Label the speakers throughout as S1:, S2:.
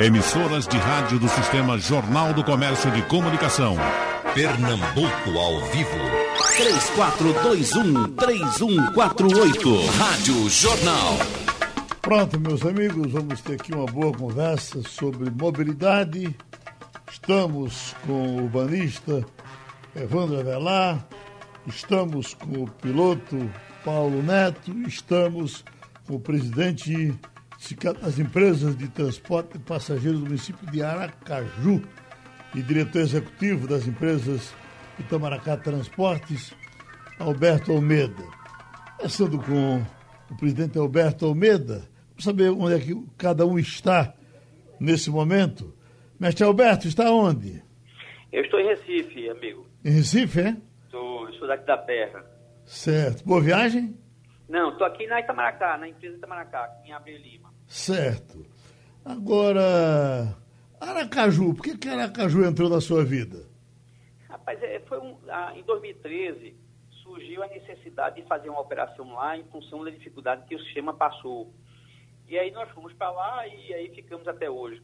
S1: Emissoras de rádio do Sistema Jornal do Comércio de Comunicação.
S2: Pernambuco ao vivo.
S3: 3421-3148. Rádio Jornal.
S4: Pronto, meus amigos, vamos ter aqui uma boa conversa sobre mobilidade. Estamos com o urbanista Evandro Avelar, estamos com o piloto Paulo Neto, estamos com o presidente das empresas de transporte de passageiros do município de Aracaju e diretor executivo das empresas Itamaracá Transportes, Alberto Almeida. Começando com o presidente Alberto Almeida, vamos saber onde é que cada um está nesse momento. Mestre Alberto, está onde?
S5: Eu estou em Recife, amigo.
S4: Em Recife, é?
S5: Estou, estou daqui da terra.
S4: Certo. Boa viagem?
S5: Não, estou aqui na Itamaracá, na empresa Itamaracá, em Abril Lima.
S4: Certo. Agora, Aracaju, por que, que Aracaju entrou na sua vida?
S5: Rapaz, é, foi um, em 2013 surgiu a necessidade de fazer uma operação lá em função da dificuldade que o sistema passou. E aí nós fomos para lá e aí ficamos até hoje.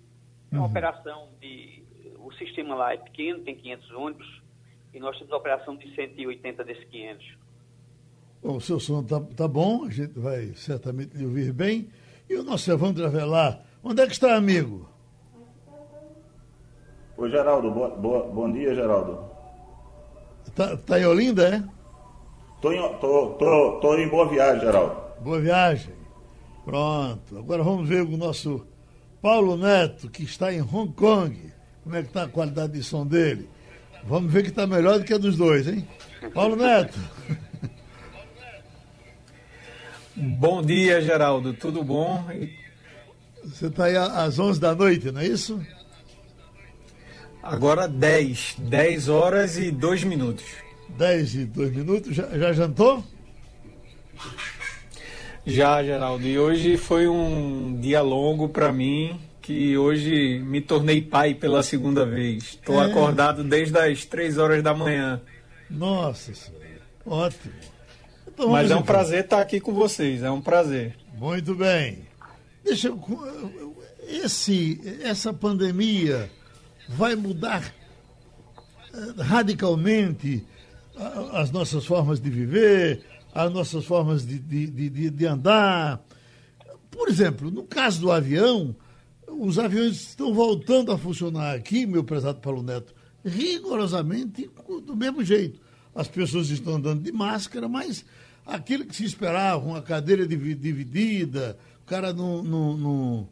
S5: É uma uhum. operação de. O sistema lá é pequeno, tem 500 ônibus, e nós temos a operação de 180 desses 500.
S4: Bom, o seu som está tá bom, a gente vai certamente ouvir bem. E o nosso Evandro Avelar, onde é que está, amigo?
S6: Oi, Geraldo, boa, boa, bom dia, Geraldo.
S4: Está tá em Olinda, é?
S6: Tô em, tô, tô, tô em Boa Viagem, Geraldo.
S4: Boa Viagem. Pronto. Agora vamos ver o nosso Paulo Neto, que está em Hong Kong. Como é que está a qualidade de som dele? Vamos ver que está melhor do que a dos dois, hein? Paulo Neto.
S7: Bom dia, Geraldo. Tudo bom?
S4: Você está aí às 11 da noite, não é isso?
S7: Agora 10. 10 horas e 2 minutos.
S4: 10 e 2 minutos. Já, já jantou?
S7: Já, Geraldo. E hoje foi um dia longo para mim, que hoje me tornei pai pela segunda vez. Estou é. acordado desde as 3 horas da manhã.
S4: Nossa senhora. Ótimo.
S7: Então, Mas é um prazer estar aqui com vocês, é um prazer.
S4: Muito bem. Deixa eu, esse, essa pandemia vai mudar eh, radicalmente as nossas formas de viver, as nossas formas de, de, de, de andar. Por exemplo, no caso do avião, os aviões estão voltando a funcionar aqui, meu prezado Paulo Neto, rigorosamente do mesmo jeito. As pessoas estão andando de máscara, mas aquilo que se esperava, uma cadeira dividida, o cara num, num, num,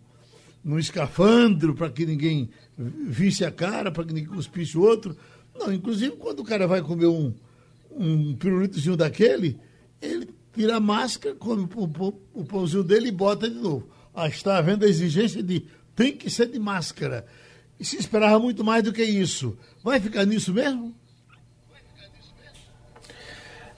S4: num escafandro para que ninguém visse a cara, para que ninguém cuspisse o outro. Não, inclusive quando o cara vai comer um, um pirulitozinho daquele, ele tira a máscara, come o, o pãozinho dele e bota de novo. Ah, está havendo a exigência de tem que ser de máscara. E se esperava muito mais do que isso. Vai ficar nisso mesmo?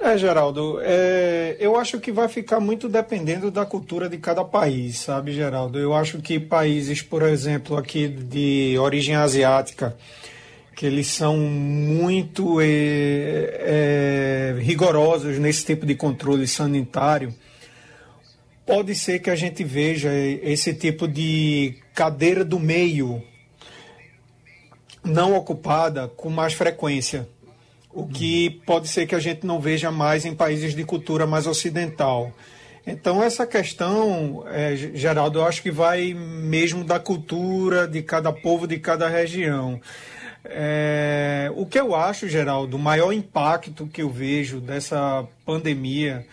S7: É, Geraldo, é, eu acho que vai ficar muito dependendo da cultura de cada país, sabe, Geraldo? Eu acho que países, por exemplo, aqui de origem asiática, que eles são muito é, é, rigorosos nesse tipo de controle sanitário, pode ser que a gente veja esse tipo de cadeira do meio não ocupada com mais frequência o que pode ser que a gente não veja mais em países de cultura mais ocidental. Então, essa questão, é, Geraldo, eu acho que vai mesmo da cultura de cada povo, de cada região. É, o que eu acho, Geraldo, o maior impacto que eu vejo dessa pandemia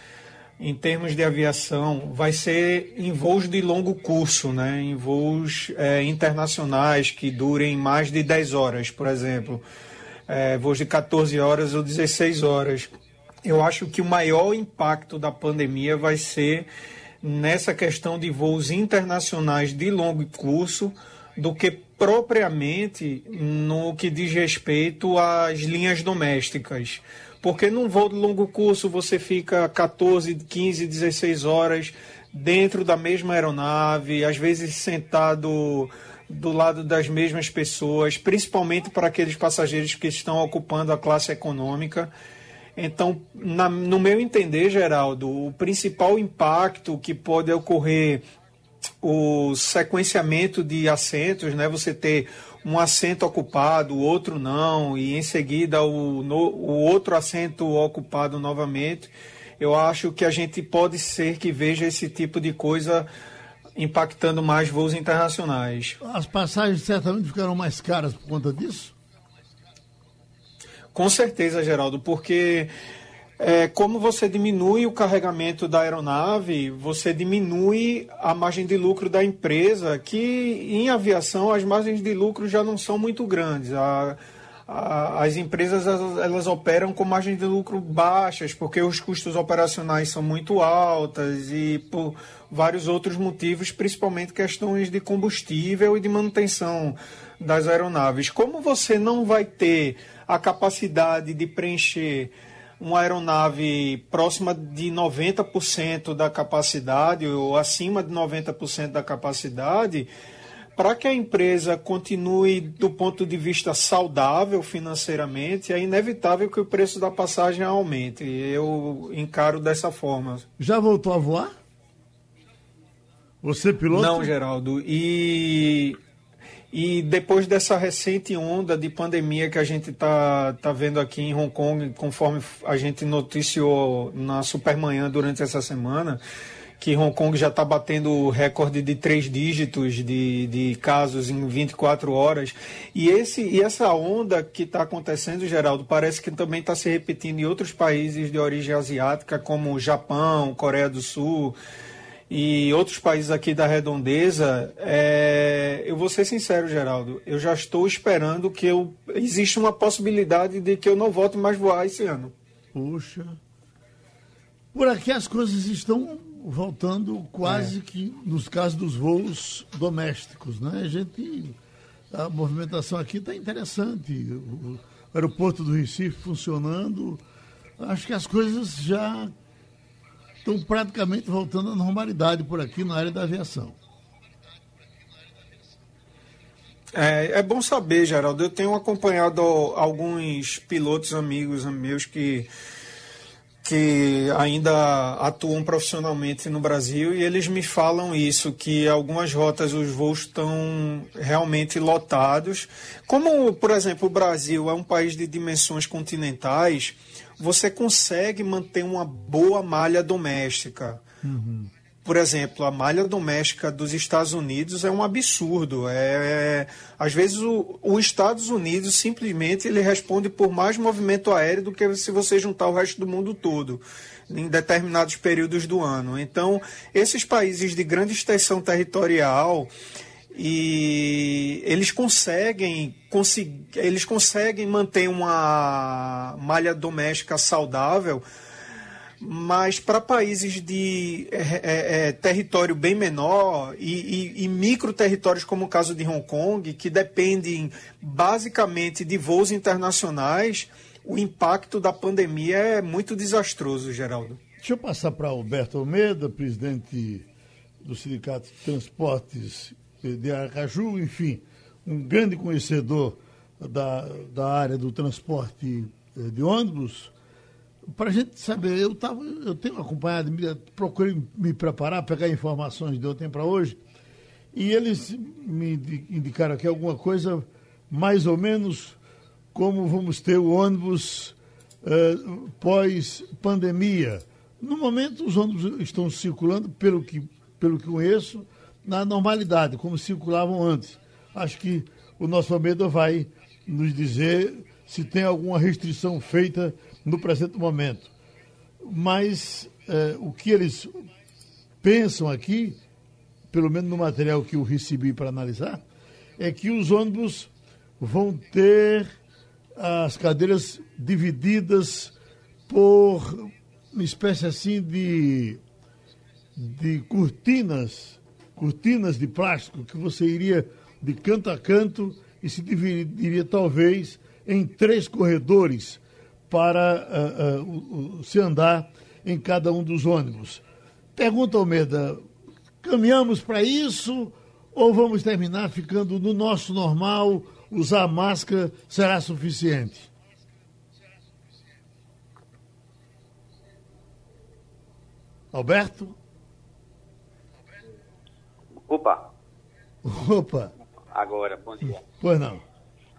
S7: em termos de aviação vai ser em voos de longo curso, né? em voos é, internacionais que durem mais de 10 horas, por exemplo é, voos de 14 horas ou 16 horas. Eu acho que o maior impacto da pandemia vai ser nessa questão de voos internacionais de longo curso do que propriamente no que diz respeito às linhas domésticas. Porque num voo de longo curso você fica 14, 15, 16 horas dentro da mesma aeronave, às vezes sentado do lado das mesmas pessoas, principalmente para aqueles passageiros que estão ocupando a classe econômica. Então, na, no meu entender, Geraldo, o principal impacto que pode ocorrer o sequenciamento de assentos, né? Você ter um assento ocupado, outro não, e em seguida o, no, o outro assento ocupado novamente. Eu acho que a gente pode ser que veja esse tipo de coisa impactando mais voos internacionais.
S4: As passagens certamente ficaram mais caras por conta disso?
S7: Com certeza, Geraldo, porque é, como você diminui o carregamento da aeronave, você diminui a margem de lucro da empresa, que em aviação as margens de lucro já não são muito grandes. A, a, as empresas elas, elas, operam com margens de lucro baixas, porque os custos operacionais são muito altas e por vários outros motivos, principalmente questões de combustível e de manutenção das aeronaves. Como você não vai ter a capacidade de preencher uma aeronave próxima de 90% da capacidade ou acima de 90% da capacidade, para que a empresa continue do ponto de vista saudável financeiramente, é inevitável que o preço da passagem aumente. Eu encaro dessa forma.
S4: Já voltou a voar? Você piloto?
S7: Não, Geraldo. E e depois dessa recente onda de pandemia que a gente está tá vendo aqui em Hong Kong, conforme a gente noticiou na Supermanhã durante essa semana, que Hong Kong já está batendo o recorde de três dígitos de, de casos em 24 horas. E, esse, e essa onda que está acontecendo, Geraldo, parece que também está se repetindo em outros países de origem asiática, como Japão, Coreia do Sul e outros países aqui da redondeza, é, eu vou ser sincero, Geraldo, eu já estou esperando que eu, existe uma possibilidade de que eu não volte mais voar esse ano.
S4: Puxa. Por aqui as coisas estão voltando quase é. que nos casos dos voos domésticos, né? A gente a movimentação aqui está interessante. O aeroporto do Recife funcionando. Acho que as coisas já estão praticamente voltando à normalidade por aqui na área da aviação.
S7: É, é bom saber, Geraldo. Eu tenho acompanhado alguns pilotos amigos meus que, que ainda atuam profissionalmente no Brasil e eles me falam isso, que algumas rotas os voos estão realmente lotados. Como, por exemplo, o Brasil é um país de dimensões continentais, você consegue manter uma boa malha doméstica. Uhum. Por exemplo, a malha doméstica dos Estados Unidos é um absurdo. É, é às vezes os Estados Unidos simplesmente ele responde por mais movimento aéreo do que se você juntar o resto do mundo todo em determinados períodos do ano. Então, esses países de grande extensão territorial, e eles conseguem, eles conseguem manter uma malha doméstica saudável, mas para países de é, é, é, território bem menor e, e, e micro territórios como o caso de Hong Kong, que dependem basicamente de voos internacionais, o impacto da pandemia é muito desastroso, Geraldo.
S4: Deixa eu passar para Alberto Almeida, presidente do Sindicato de Transportes de Aracaju, enfim, um grande conhecedor da, da área do transporte eh, de ônibus, para a gente saber, eu, tava, eu tenho acompanhado, procurei me preparar, pegar informações de ontem para hoje, e eles me indicaram aqui alguma coisa mais ou menos como vamos ter o ônibus uh, pós-pandemia. No momento, os ônibus estão circulando, pelo que, pelo que conheço, na normalidade, como circulavam antes. Acho que o nosso Almeida vai nos dizer se tem alguma restrição feita no presente momento. Mas eh, o que eles pensam aqui, pelo menos no material que eu recebi para analisar, é que os ônibus vão ter as cadeiras divididas por uma espécie assim de, de cortinas cortinas de plástico que você iria de canto a canto e se dividiria talvez em três corredores para uh, uh, se andar em cada um dos ônibus. Pergunta Almeida, caminhamos para isso ou vamos terminar ficando no nosso normal, usar máscara será suficiente? Alberto?
S5: Opa.
S4: Opa.
S5: Agora, bom dia.
S4: Pois não.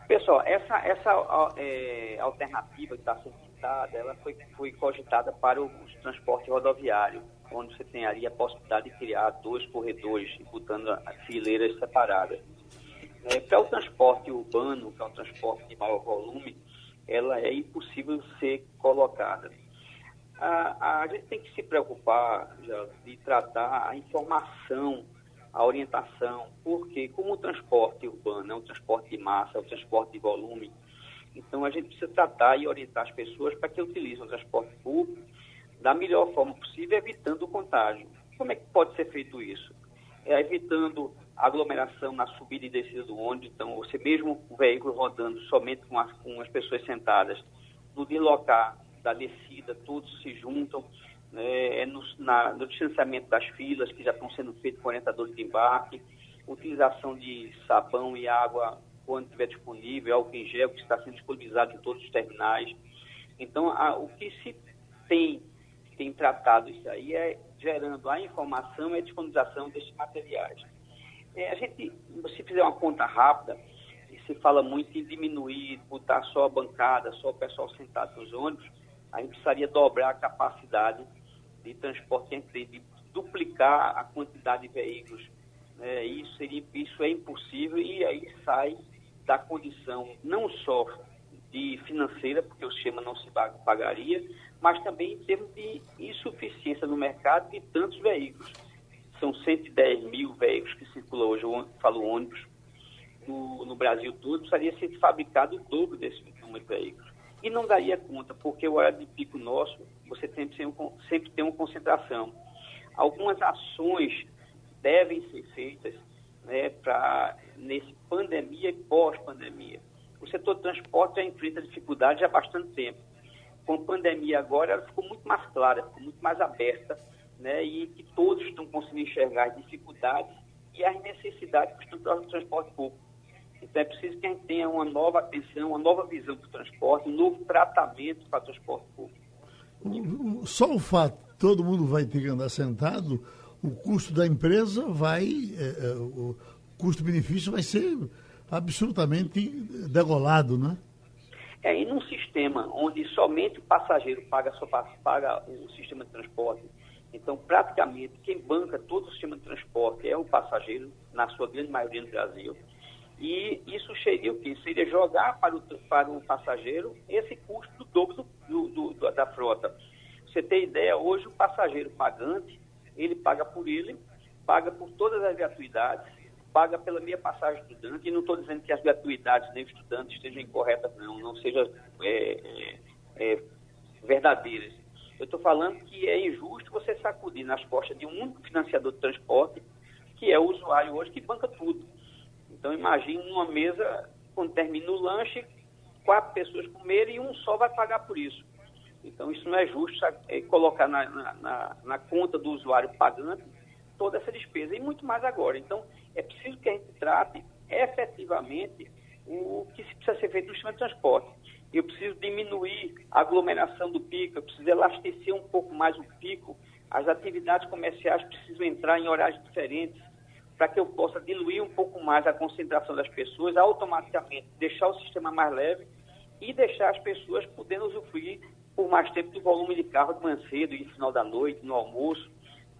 S5: Pessoal, essa, essa é, alternativa que está sendo citada, ela foi, foi cogitada para o, o transporte rodoviário, onde você tem ali a possibilidade de criar dois corredores, botando fileiras separadas. É, para o transporte urbano, que é um transporte de maior volume, ela é impossível ser colocada. A, a gente tem que se preocupar já, de tratar a informação, a orientação, porque como o transporte urbano é um transporte de massa, é um transporte de volume, então a gente precisa tratar e orientar as pessoas para que utilizem o transporte público da melhor forma possível, evitando o contágio. Como é que pode ser feito isso? É evitando aglomeração na subida e descida do ônibus, então você mesmo o veículo rodando somente com as, com as pessoas sentadas, no deslocar da descida, todos se juntam, é no, na, no distanciamento das filas que já estão sendo feitos com orientadores de embarque, utilização de sabão e água quando estiver disponível, álcool em gel que está sendo disponibilizado em todos os terminais. Então, a, o que se tem, tem tratado isso aí é gerando a informação e a disponibilização desses materiais. É, a gente, se fizer uma conta rápida, se fala muito em diminuir, botar só a bancada, só o pessoal sentado nos ônibus, a gente precisaria dobrar a capacidade de transporte entre de duplicar a quantidade de veículos. É, isso, seria, isso é impossível e aí sai da condição não só de financeira, porque o sistema não se pagaria, mas também em termos de insuficiência no mercado de tantos veículos. São 110 mil veículos que circulam hoje, eu falo ônibus, no, no Brasil todo, precisaria ser fabricado o dobro desse número de veículos. E não daria conta, porque o horário de pico nosso, você sempre tem, sempre tem uma concentração. Algumas ações devem ser feitas né, para nesse pandemia e pós-pandemia. O setor de transporte já enfrenta dificuldades há bastante tempo. Com a pandemia agora, ela ficou muito mais clara, ficou muito mais aberta, né, e que todos estão conseguindo enxergar as dificuldades e as necessidades do transporte público. Então é preciso que a gente tenha uma nova atenção, uma nova visão do transporte, um novo tratamento para o transporte público.
S4: Só o fato todo mundo vai ter que andar sentado, o custo da empresa vai, é, é, o custo-benefício vai ser absolutamente degolado, né?
S5: É, e num sistema onde somente o passageiro paga, só paga o sistema de transporte, então praticamente quem banca todo o sistema de transporte é o passageiro, na sua grande maioria no Brasil. E isso seria o quê? Seria jogar para o, para o passageiro esse custo do dobro do, do, do, da frota. Você tem ideia, hoje o passageiro pagante, ele paga por ele, paga por todas as gratuidades, paga pela minha passagem estudante, e não estou dizendo que as gratuidades nem estudantes estejam incorretas, não, não sejam é, é, é, verdadeiras. Eu estou falando que é injusto você sacudir nas costas de um único financiador de transporte, que é o usuário hoje, que banca tudo. Então, imagine numa mesa, quando termina o lanche, quatro pessoas comerem e um só vai pagar por isso. Então, isso não é justo é colocar na, na, na, conta do usuário pagante toda essa despesa, e muito mais agora. Então, é preciso que a gente trate efetivamente o que precisa ser feito no sistema de transporte. Eu preciso diminuir a aglomeração do pico, eu preciso elastecer um pouco mais o pico, as atividades comerciais precisam entrar em horários diferentes, para que eu possa diluir um pouco mais a concentração das pessoas, automaticamente deixar o sistema mais leve e deixar as pessoas podendo usufruir por mais tempo do volume de carro de manhã cedo e no final da noite, no almoço.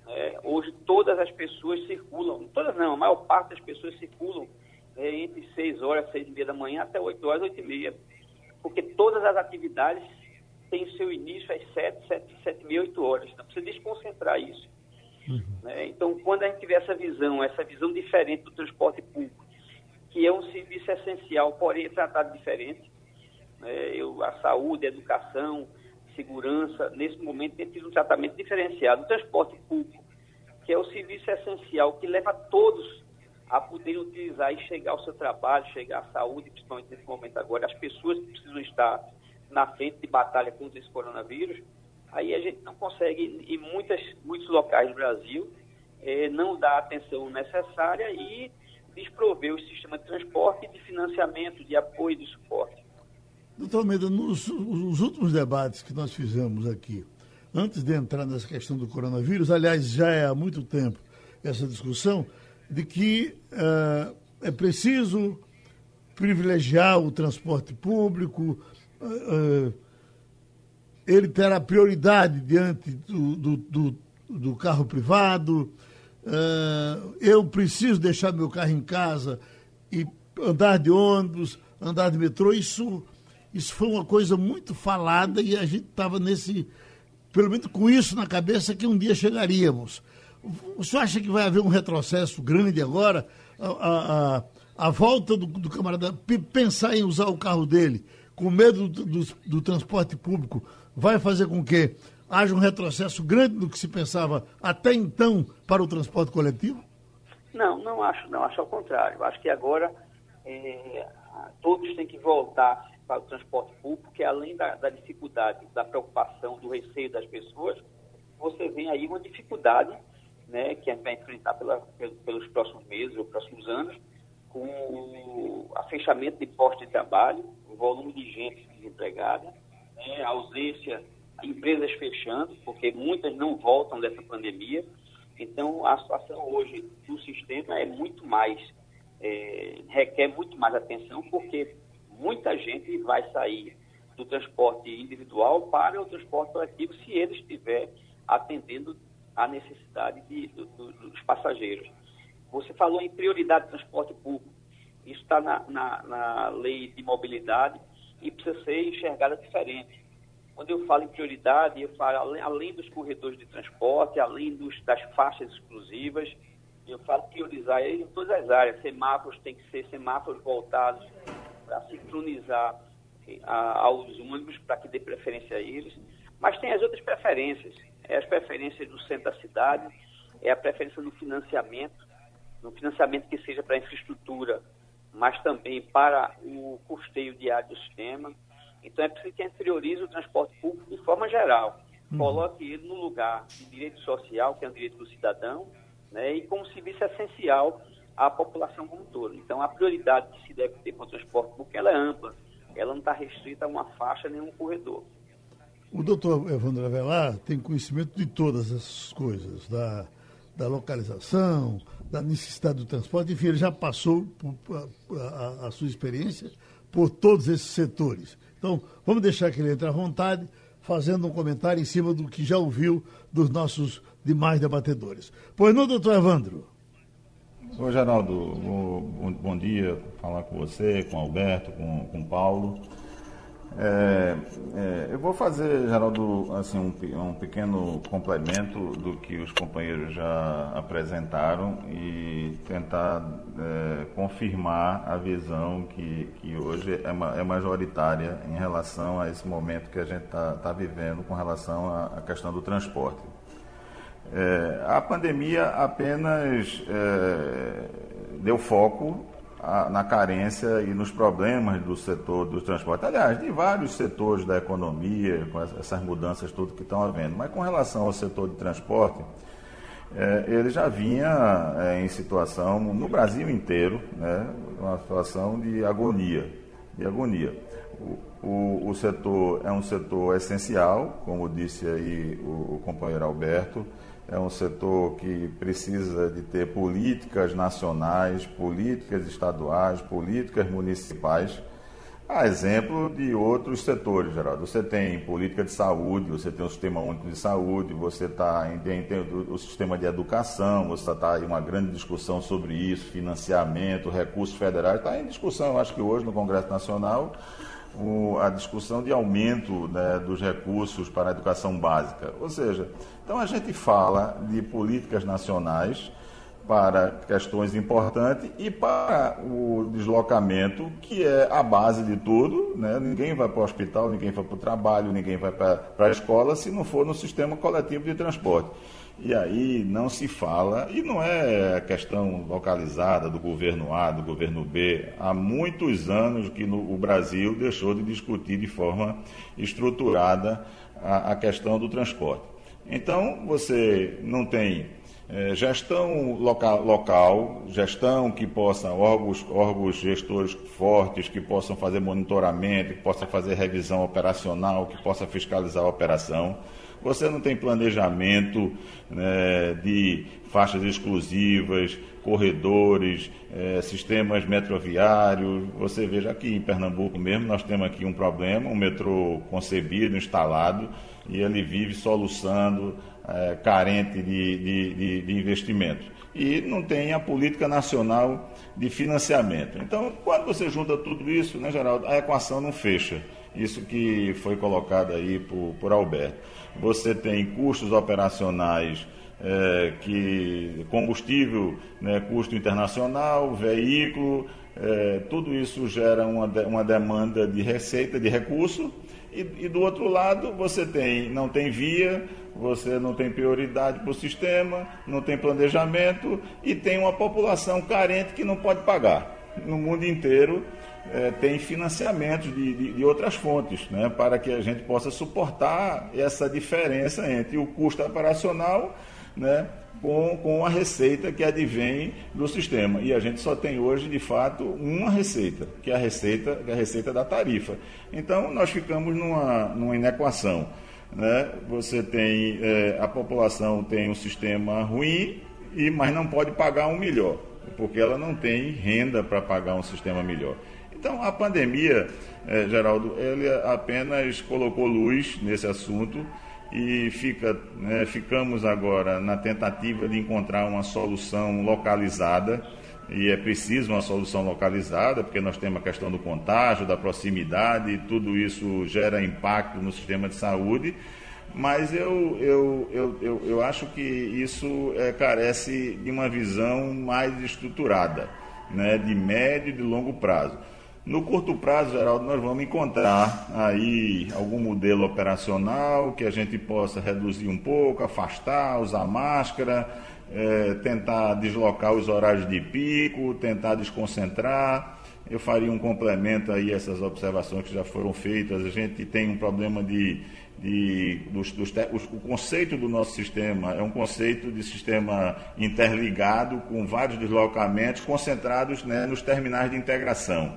S5: É, hoje todas as pessoas circulam, todas não, a maior parte das pessoas circulam é, entre 6 horas, 6 e meia da manhã até 8 horas, 8 e meia, porque todas as atividades têm seu início às 7, 7, 7 e meia, 8 horas. Então precisa desconcentrar isso. Uhum. Né? Então, quando a gente tiver essa visão, essa visão diferente do transporte público, que é um serviço essencial, porém é tratado diferente, né? Eu, a saúde, a educação, segurança, nesse momento tem tido um tratamento diferenciado. O transporte público, que é o serviço essencial que leva todos a poder utilizar e chegar ao seu trabalho, chegar à saúde, principalmente nesse momento agora, as pessoas que precisam estar na frente de batalha contra esse coronavírus, aí a gente não consegue, em muitas, muitos locais do Brasil, eh, não dar a atenção necessária e desprover o sistema de transporte, de financiamento, de apoio de suporte.
S4: Doutor Almeida, nos, últimos debates que nós fizemos aqui, antes de entrar nessa questão do coronavírus, aliás, já é há muito tempo essa discussão, de que uh, é preciso privilegiar o transporte público, uh, ele terá prioridade diante do, do, do, do carro privado, uh, eu preciso deixar meu carro em casa e andar de ônibus, andar de metrô, isso, isso foi uma coisa muito falada e a gente estava nesse, pelo menos com isso na cabeça, que um dia chegaríamos. O senhor acha que vai haver um retrocesso grande agora? A, a, a volta do, do, camarada pensar em usar o carro dele, com medo do, do, do transporte público, vai fazer com que haja um retrocesso grande do que se pensava até então para o transporte coletivo?
S5: Não, não acho, não, acho ao contrário. Acho que agora é, todos têm que voltar para o transporte público, porque além da, da, dificuldade, da preocupação, do receio das pessoas, você vem aí uma dificuldade né, que a gente vai enfrentar pela, pelos próximos meses ou próximos anos, com o fechamento de postos de trabalho, o volume de gente desempregada, né, a ausência, empresas fechando, porque muitas não voltam dessa pandemia. Então, a situação hoje do sistema é muito mais, é, requer muito mais atenção, porque muita gente vai sair do transporte individual para o transporte coletivo se ele estiver atendendo a necessidade de, do, do, dos passageiros. Você falou em prioridade de transporte público. Isso está na, na, na, lei de mobilidade e precisa ser enxergada diferente. Quando eu falo em prioridade, eu falo além, além dos corredores de transporte, além dos, das faixas exclusivas, eu falo priorizar em todas as áreas. Semáforos tem que ser semáforos voltados para sincronizar a, aos ônibus, para que dê preferência a eles. Mas tem as outras preferências. É as preferências do centro da cidade, é a preferência no financiamento, no financiamento que seja para infraestrutura, mas também para o custeio diário do sistema. Então é preciso que a gente priorize o transporte público de forma geral. Uhum. Coloque ele no lugar de direito social, que é o direito do cidadão, né, e como serviço essencial à população como um todo. Então a prioridade que se deve ter para o transporte público ela é ampla, ela não está restrita a uma faixa nem a um corredor.
S4: O doutor Evandro Avelar tem conhecimento de todas essas coisas, da, da localização, da necessidade do transporte, enfim, ele já passou por, a, a, a, sua experiência por todos esses setores. Então, vamos deixar que ele entre à vontade, fazendo um comentário em cima do que já ouviu dos nossos demais debatedores. Pois não, doutor Evandro?
S6: Oi, Geraldo, bom, bom dia, falar com você, com Alberto, com, com Paulo. É, é, eu vou fazer, Geraldo, assim, um, um, pequeno complemento do que os companheiros já apresentaram e tentar é, confirmar a visão que, que hoje é, é, majoritária em relação a esse momento que a gente está tá vivendo com relação à, à questão do transporte. É, a pandemia apenas é, deu foco na carência e nos problemas do setor do transporte. Aliás, de vários setores da economia, com essas mudanças tudo que estão havendo. Mas com relação ao setor de transporte, é, ele já vinha é, em situação, no Brasil inteiro, né, uma situação de agonia. De agonia. O, o, o setor é um setor essencial, como disse aí o, o companheiro Alberto, é um setor que precisa de ter políticas nacionais, políticas estaduais, políticas municipais, a exemplo de outros setores, Geraldo. Você tem política de saúde, você tem o sistema único de saúde, você tá, tem, tem o, o sistema de educação, você está em uma grande discussão sobre isso, financiamento, recursos federais, está em discussão, eu acho que hoje no Congresso Nacional, o, a discussão de aumento né, dos recursos para a educação básica. Ou seja, então a gente fala de políticas nacionais para questões importantes e para o deslocamento, que é a base de tudo. Né? Ninguém vai para o hospital, ninguém vai para o trabalho, ninguém vai para a escola se não for no sistema coletivo de transporte. E aí não se fala, e não é questão localizada do governo A, do governo B. Há muitos anos que no, o Brasil deixou de discutir de forma estruturada a, a questão do transporte. Então, você não tem é, gestão local, local, gestão que possa, órgãos, órgãos gestores fortes, que possam fazer monitoramento, que possam fazer revisão operacional, que possa fiscalizar a operação. você não tem planejamento né, de faixas exclusivas, corredores, eh, sistemas metroviários. Você veja aqui em Pernambuco mesmo, nós temos aqui um problema, um metrô concebido, instalado, e ele vive soluçando, eh, carente de, de, de, de investimento. E não tem a política nacional de financiamento. Então, quando você junta tudo isso, né, Geraldo, a equação não fecha. Isso que foi colocado aí por, por Alberto. Você tem custos operacionais é, que combustível, né, custo internacional, veículo, é, tudo isso gera uma, uma demanda de receita, de recurso, e, e, do outro lado você tem, não tem via, você não tem prioridade para o sistema, não tem planejamento e tem uma população carente que não pode pagar. No mundo inteiro é, tem financiamentos de, de, de, outras fontes, né, para que a gente possa suportar essa diferença entre o custo operacional né, com, com a receita que advém do sistema. E a gente só tem hoje, de fato, uma receita, que é a receita, é a receita da tarifa. Então, nós ficamos numa, numa inequação. Né? Você tem, é, a população tem um sistema ruim, e, mas não pode pagar um melhor, porque ela não tem renda para pagar um sistema melhor. Então, a pandemia, é, Geraldo, ele apenas colocou luz nesse assunto e fica, né, ficamos agora na tentativa de encontrar uma solução localizada e é preciso uma solução localizada, porque nós temos a questão do contágio, da proximidade, e tudo isso gera impacto no sistema de saúde, mas eu, eu, eu, eu, eu acho que isso é, carece de uma visão mais estruturada, né, de médio e de longo prazo. No curto prazo, Geraldo, nós vamos encontrar aí algum modelo operacional que a gente possa reduzir um pouco, afastar, usar máscara, é, tentar deslocar os horários de pico, tentar desconcentrar. Eu faria um complemento aí a essas observações que já foram feitas. A gente tem um problema de. de dos, dos, o conceito do nosso sistema é um conceito de sistema interligado com vários deslocamentos concentrados né, nos terminais de integração.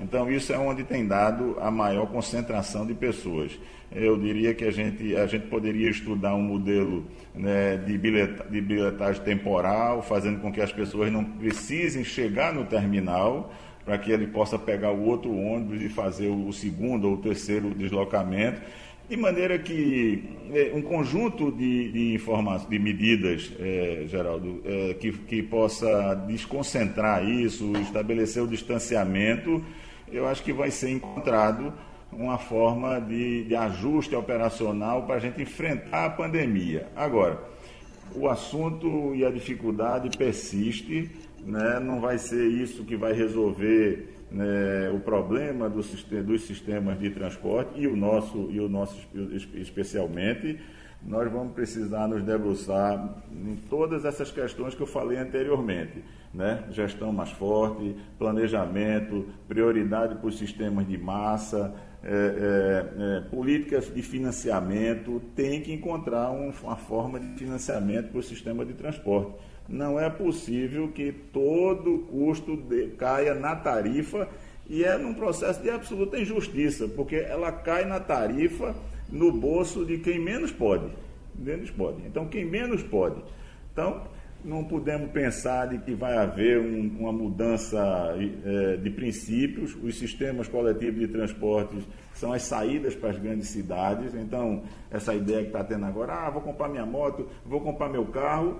S6: Então, isso é onde tem dado a maior concentração de pessoas. Eu diria que a gente, a gente poderia estudar um modelo né, de, de bilhetagem temporal, fazendo com que as pessoas não precisem chegar no terminal para que ele possa pegar o outro ônibus e fazer o segundo ou o terceiro deslocamento, de maneira que é, um conjunto de, de informações, de medidas, é, Geraldo, é, que, que possa desconcentrar isso, estabelecer o distanciamento eu acho que vai ser encontrado uma forma de, de ajuste operacional para a gente enfrentar a pandemia. Agora, o assunto e a dificuldade persiste, né? não vai ser isso que vai resolver né, o problema do, dos sistemas de transporte e o nosso, e o nosso especialmente nós vamos precisar nos debruçar em todas essas questões que eu falei anteriormente. Né? Gestão mais forte, planejamento, prioridade para os sistemas de massa, é, é, é, políticas de financiamento, tem que encontrar um, uma forma de financiamento para o sistema de transporte. Não é possível que todo custo de, caia na tarifa e é num processo de absoluta injustiça, porque ela cai na tarifa no bolso de quem menos pode. Menos pode. Então, quem menos pode. Então, não podemos pensar de que vai haver um, uma mudança é, de princípios. Os sistemas coletivos de transportes são as saídas para as grandes cidades. Então, essa ideia que está tendo agora, ah, vou comprar minha moto, vou comprar meu carro,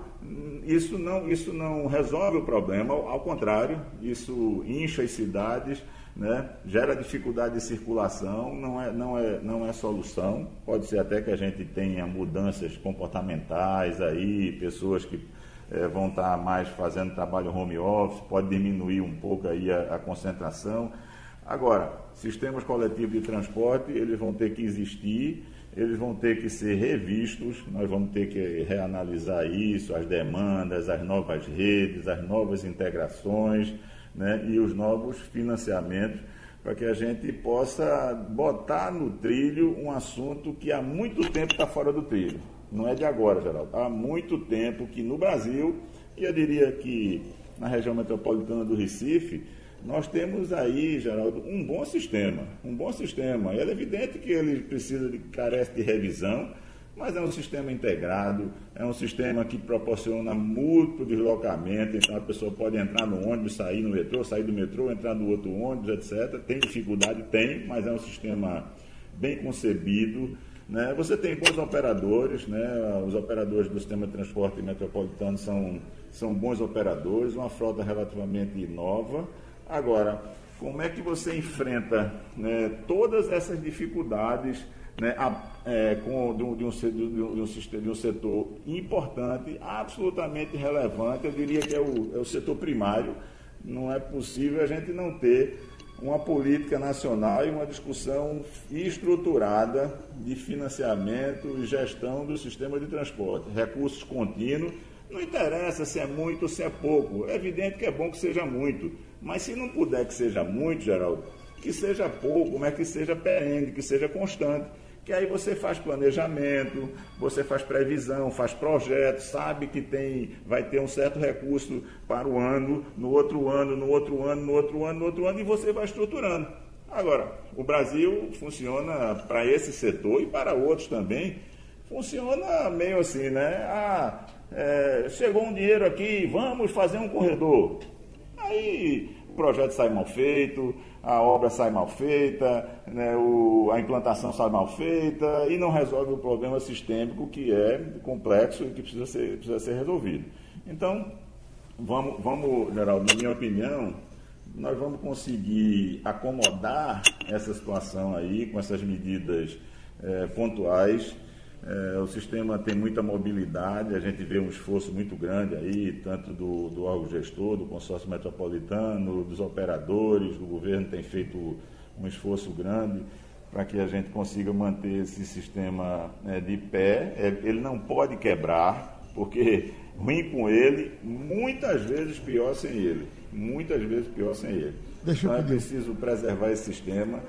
S6: isso não, isso não resolve o problema. Ao, ao contrário, isso incha as cidades né? gera dificuldade de circulação, não é, não, é, não é solução. Pode ser até que a gente tenha mudanças comportamentais aí, pessoas que é, vão estar mais fazendo trabalho home office, pode diminuir um pouco aí a, a concentração. Agora, sistemas coletivos de transporte, eles vão ter que existir, eles vão ter que ser revistos, nós vamos ter que reanalisar isso, as demandas, as novas redes, as novas integrações, né, e os novos financiamentos para que a gente possa botar no trilho um assunto que há muito tempo está fora do trilho. Não é de agora, Geraldo. Há muito tempo que no Brasil, e eu diria que na região metropolitana do Recife, nós temos aí, Geraldo, um bom sistema. Um bom sistema. É evidente que ele precisa de, carece de revisão, mas é um sistema integrado, é um sistema que proporciona múltiplo deslocamento, então a pessoa pode entrar no ônibus, sair no metrô, sair do metrô, entrar no outro ônibus, etc. Tem dificuldade? Tem, mas é um sistema bem concebido. Né? Você tem bons operadores, né? os operadores do sistema de transporte metropolitano são, são bons operadores, uma frota relativamente nova. Agora, como é que você enfrenta né, todas essas dificuldades né, a, é, com, de, um, de, um, de, um, de um setor importante, absolutamente relevante, eu diria que é o, é o setor primário. Não é possível a gente não ter uma política nacional e uma discussão estruturada de financiamento e gestão do sistema de transporte, recursos contínuos. Não interessa se é muito ou se é pouco. É evidente que é bom que seja muito. Mas se não puder que seja muito, Geraldo, que seja pouco, mas que seja perene, que seja constante que aí você faz planejamento, você faz previsão, faz projeto, sabe que tem, vai ter um certo recurso para o ano, no outro ano, no outro ano, no outro ano, no outro ano, e você vai estruturando. Agora, o Brasil funciona para esse setor e para outros também, funciona meio assim, né? Ah, é, chegou um dinheiro aqui, vamos fazer um corredor. Aí o projeto sai mal feito, a obra sai mal feita, né, o, a implantação sai mal feita e não resolve o problema sistêmico que é complexo e que precisa ser, precisa ser resolvido. Então, vamos, vamos, Geraldo, na minha opinião, nós vamos conseguir acomodar essa situação aí com essas medidas é, pontuais é, o sistema tem muita mobilidade, a gente vê um esforço muito grande aí, tanto do, do órgão gestor, do consórcio metropolitano, dos operadores, o governo tem feito um esforço grande para que a gente consiga manter esse sistema né, de pé. É, ele não pode quebrar, porque ruim com ele, muitas vezes pior sem ele. Muitas vezes pior sem ele. Deixa então é preciso preservar esse sistema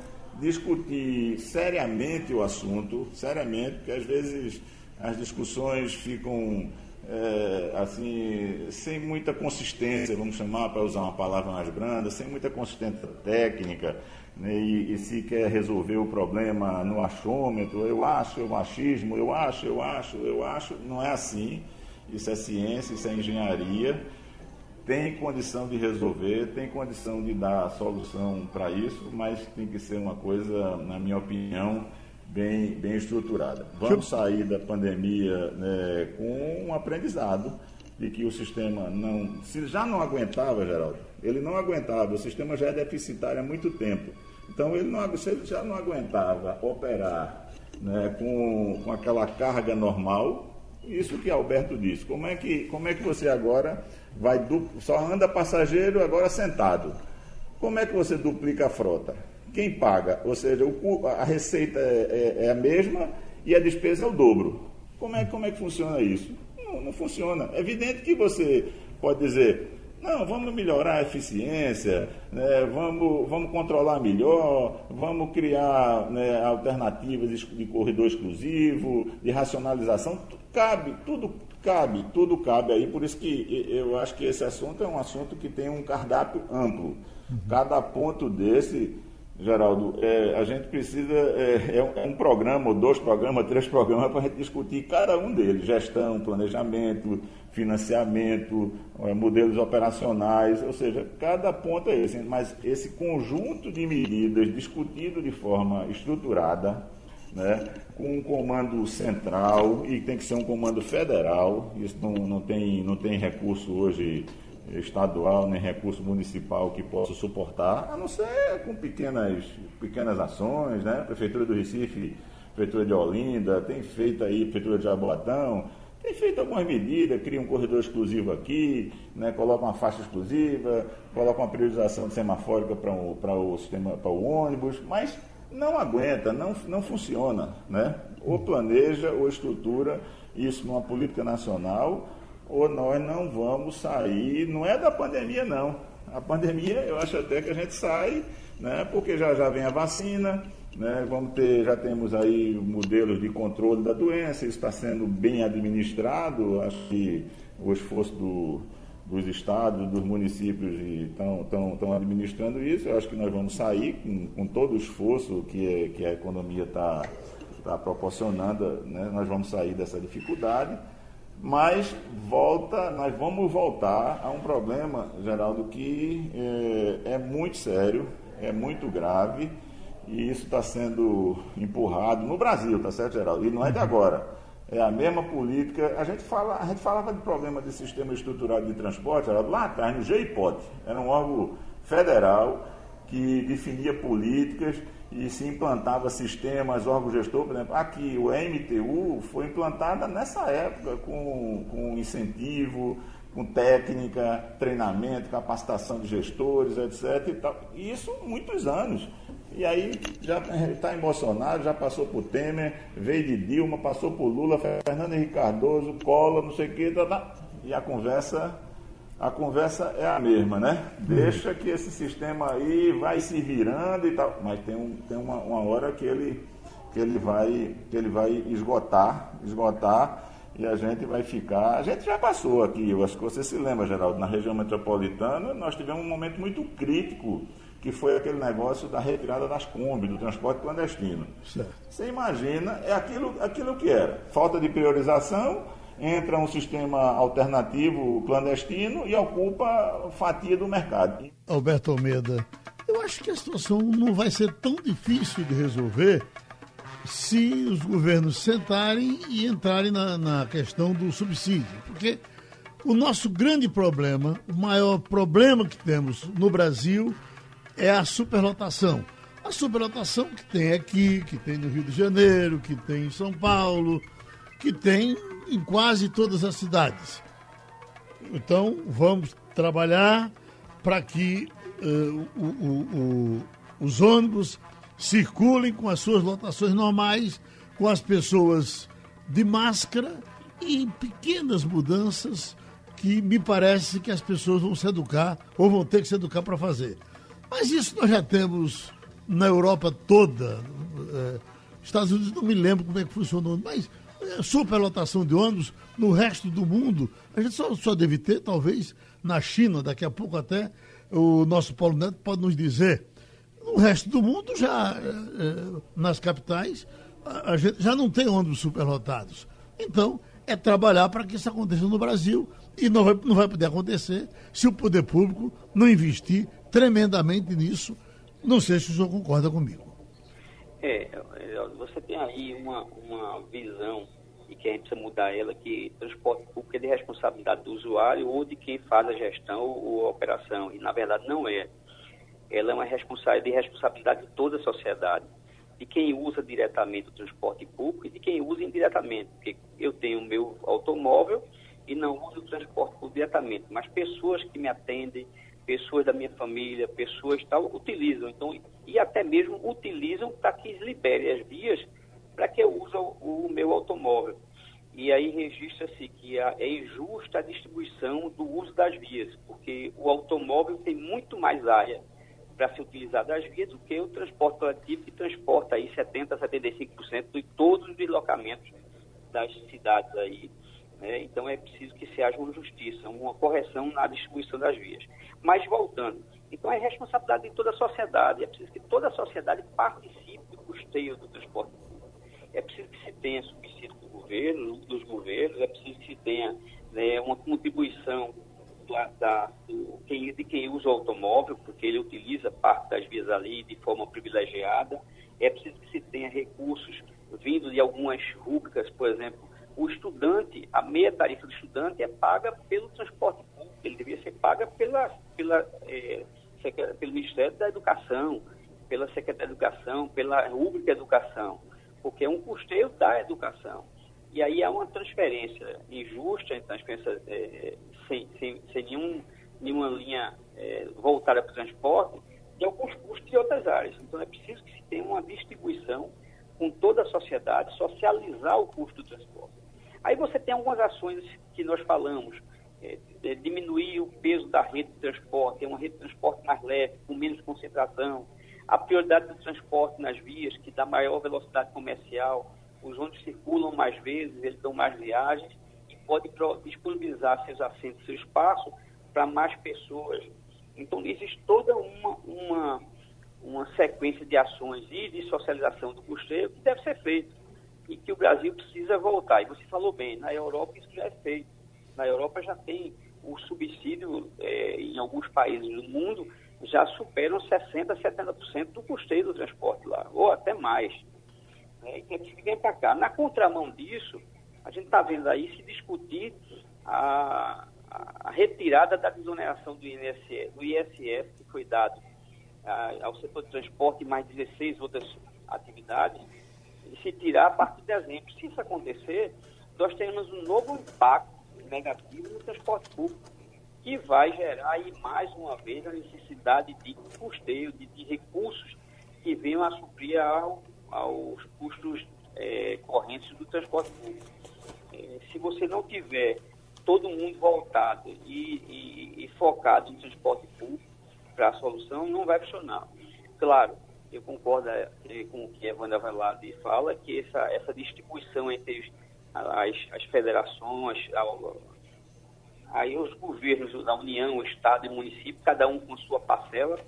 S6: discutir seriamente o assunto, seriamente, porque às vezes as discussões ficam é, assim, sem muita consistência, vamos chamar para usar uma palavra mais branda, sem muita consistência técnica, né, e, e, se quer resolver o problema no achômetro, eu acho, eu achismo, eu acho, eu acho, eu acho, não é assim. Isso é ciência, isso é engenharia tem condição de resolver, tem condição de dar solução para isso, mas tem que ser uma coisa, na minha opinião, bem, bem estruturada. Vamos sair da pandemia né, com um aprendizado de que o sistema não. Se já não aguentava, Geraldo, ele não aguentava, o sistema já é deficitário há muito tempo. Então, ele, não, se ele já não aguentava operar né, com, com aquela carga normal, isso que Alberto disse. Como é que, como é que você agora vai só anda passageiro agora sentado? Como é que você duplica a frota? Quem paga? Ou seja, o, a receita é, é, é, a mesma e a despesa é o dobro. Como é, como é que funciona isso? Não, não funciona. É evidente que você pode dizer, não, vamos melhorar a eficiência, né, vamos, vamos controlar melhor, vamos criar né, alternativas de corredor exclusivo, de racionalização. Cabe, tudo cabe, tudo cabe aí. Por isso que eu acho que esse assunto é um assunto que tem um cardápio amplo. Cada ponto desse Geraldo, é, a gente precisa, é, é, um programa, ou dois programas, três programas, para a gente discutir cada um deles: gestão, planejamento, financiamento, é, modelos operacionais, ou seja, cada ponto é esse. Mas esse conjunto de medidas discutido de forma estruturada, né, com um comando central, e tem que ser um comando federal, isso não, não, tem, não tem recurso hoje estadual nem recurso municipal que possa suportar, a não ser com pequenas, pequenas ações, né? Prefeitura do Recife, Prefeitura de Olinda, tem feito aí, Prefeitura de Jaboatão, tem feito algumas medidas, cria um corredor exclusivo aqui, né, coloca uma faixa exclusiva, coloca uma priorização semafórica para o, para o sistema, para o ônibus, mas não aguenta, não, não funciona, né? Ou planeja ou estrutura isso numa política nacional ou nós não vamos sair, não é da pandemia não. A pandemia eu acho até que a gente sai, né, porque já já vem a vacina, né, vamos ter, já temos aí modelos de controle da doença, isso está sendo bem administrado, acho que o esforço do, dos estados, dos municípios estão administrando isso, eu acho que nós vamos sair com, com todo o esforço que, é, que a economia está está proporcionando, né, nós vamos sair dessa dificuldade, mas volta, nós vamos voltar a um problema, Geraldo, que é, é muito sério, é muito grave, e isso está sendo empurrado no Brasil, tá certo, Geraldo? E não é de agora. É a mesma política. A gente, fala, a gente falava de problema de sistema estruturado de transporte, Geraldo, lá atrás, no GIPOT. Era um órgão federal que definia políticas e se implantava sistemas, órgão gestor, por exemplo, aqui o MTU foi implantada nessa época com, com incentivo, com técnica, treinamento, capacitação de gestores, etc. E tal. E isso muitos anos. E aí já está em Bolsonaro, já passou por Temer, veio de Dilma, passou por Lula, Fernando Henrique Cardoso, Cola, não sei o quê, tá, tá. e a conversa a conversa é a mesma, né? Deixa que esse sistema aí vai se virando e tal, mas tem, um, tem uma, uma hora que ele, que, ele vai, que ele vai esgotar, esgotar, e a gente vai ficar. A gente já passou aqui, eu acho que você se lembra, Geraldo, na região metropolitana, nós tivemos um momento muito crítico, que foi aquele negócio da retirada das Kombi, do transporte clandestino. Certo. Você imagina, é aquilo, aquilo que era. Falta de priorização entra um sistema alternativo clandestino e ocupa fatia do mercado.
S4: Alberto Almeida, eu acho que a situação não vai ser tão difícil de resolver se os governos sentarem e entrarem na, na questão do subsídio. Porque o nosso grande problema, o maior problema que temos no Brasil é a superlotação. A superlotação que tem aqui, que tem no Rio de Janeiro, que tem em São Paulo, que tem em quase todas as cidades. Então, vamos trabalhar para que uh, o, o, o, os ônibus circulem com as suas lotações normais, com as pessoas de máscara e pequenas mudanças que me parece que as pessoas vão se educar ou vão ter que se educar para fazer. Mas isso nós já temos na Europa toda. Uh, Estados Unidos não me lembro como é que funcionou, mas superlotação de ônibus no resto do mundo. A gente só, só deve ter, talvez, na China, daqui a pouco até o nosso Paulo Neto pode nos dizer. No resto do mundo, já é, nas capitais, a, gente já não tem ônibus superlotados. Então, é trabalhar para que isso aconteça no Brasil e não vai, não vai poder acontecer se o poder público não investir tremendamente nisso. Não sei se o senhor concorda comigo.
S5: É, você tem aí uma, uma visão e que a gente precisa mudar ela, que transporte público é de responsabilidade do usuário ou de quem faz a gestão ou a operação, e na verdade não é. Ela é uma responsabilidade, de responsabilidade de toda a sociedade, de quem usa diretamente o transporte público e de quem usa indiretamente, porque eu tenho o meu automóvel e não uso o transporte público diretamente, mas pessoas que me atendem, pessoas da minha família, pessoas tal, utilizam. Então, e até mesmo utilizam para que libere as vias para que eu use o, o meu automóvel. E aí registra-se que é injusta a distribuição do uso das vias, porque o automóvel tem muito mais área para ser utilizado das vias do que o transporte coletivo, que transporta aí 70% a 75% de todos os deslocamentos das cidades aí. Né? Então é preciso que se haja uma justiça, uma correção na distribuição das vias. Mas voltando, então é responsabilidade de toda a sociedade, é preciso que toda a sociedade participe do custeio do transporte público. É preciso que se tenha subsídio do governo, dos governos, é preciso que se tenha né, uma contribuição da, do, quem, de quem usa o automóvel, porque ele utiliza parte das vias ali de forma privilegiada. É preciso que se tenha recursos vindo de algumas rubricas, por exemplo, o estudante, a meia tarifa do estudante é paga pelo transporte público, ele devia ser paga pela, pela é, pelo Ministério da Educação, pela Secretaria de Educação, pela Rúbrica Educação, porque é um custeio da educação. E aí há uma transferência injusta, transferência é, sem, sem, sem nenhum, nenhuma linha é, voltada para o transporte, de alguns custos de outras áreas. Então é preciso que se tenha uma distribuição com toda a sociedade, socializar o custo do transporte. Aí você tem algumas ações que nós falamos, é, é, diminuir o peso da rede de transporte, ter uma rede de transporte mais leve, com menos concentração, a prioridade do transporte nas vias, que dá maior velocidade comercial, os ônibus circulam mais vezes, eles dão mais viagens e pode disponibilizar seus assentos, seu espaço para mais pessoas. Então, existe toda uma, uma, uma sequência de ações e de socialização do custeio que deve ser feito. E que o Brasil precisa voltar. E você falou bem, na Europa isso já é feito. Na Europa já tem o subsídio é, em alguns países do mundo já superam 60%, 70% do custeio do transporte lá, ou até mais. É, então, que vem para cá. Na contramão disso, a gente está vendo aí se discutir a, a, retirada da desoneração do INSS, do ISS que foi dado a, ao setor de transporte e mais 16 outras atividades, e se tirar a partir de dezembro. Se isso acontecer, nós teremos um novo impacto negativo no transporte público, que vai gerar aí mais uma vez a necessidade de custeio, de, de recursos que venham a suprir ao, aos custos é, correntes do transporte público. É, se você não tiver todo mundo voltado e, e, e focado no transporte público para a solução, não vai funcionar. Claro, eu concordo é, com o que a Wanda Velade fala, que essa, essa distribuição entre as, as federações, aí os governos da União, o Estado e o município, cada um com sua parcela,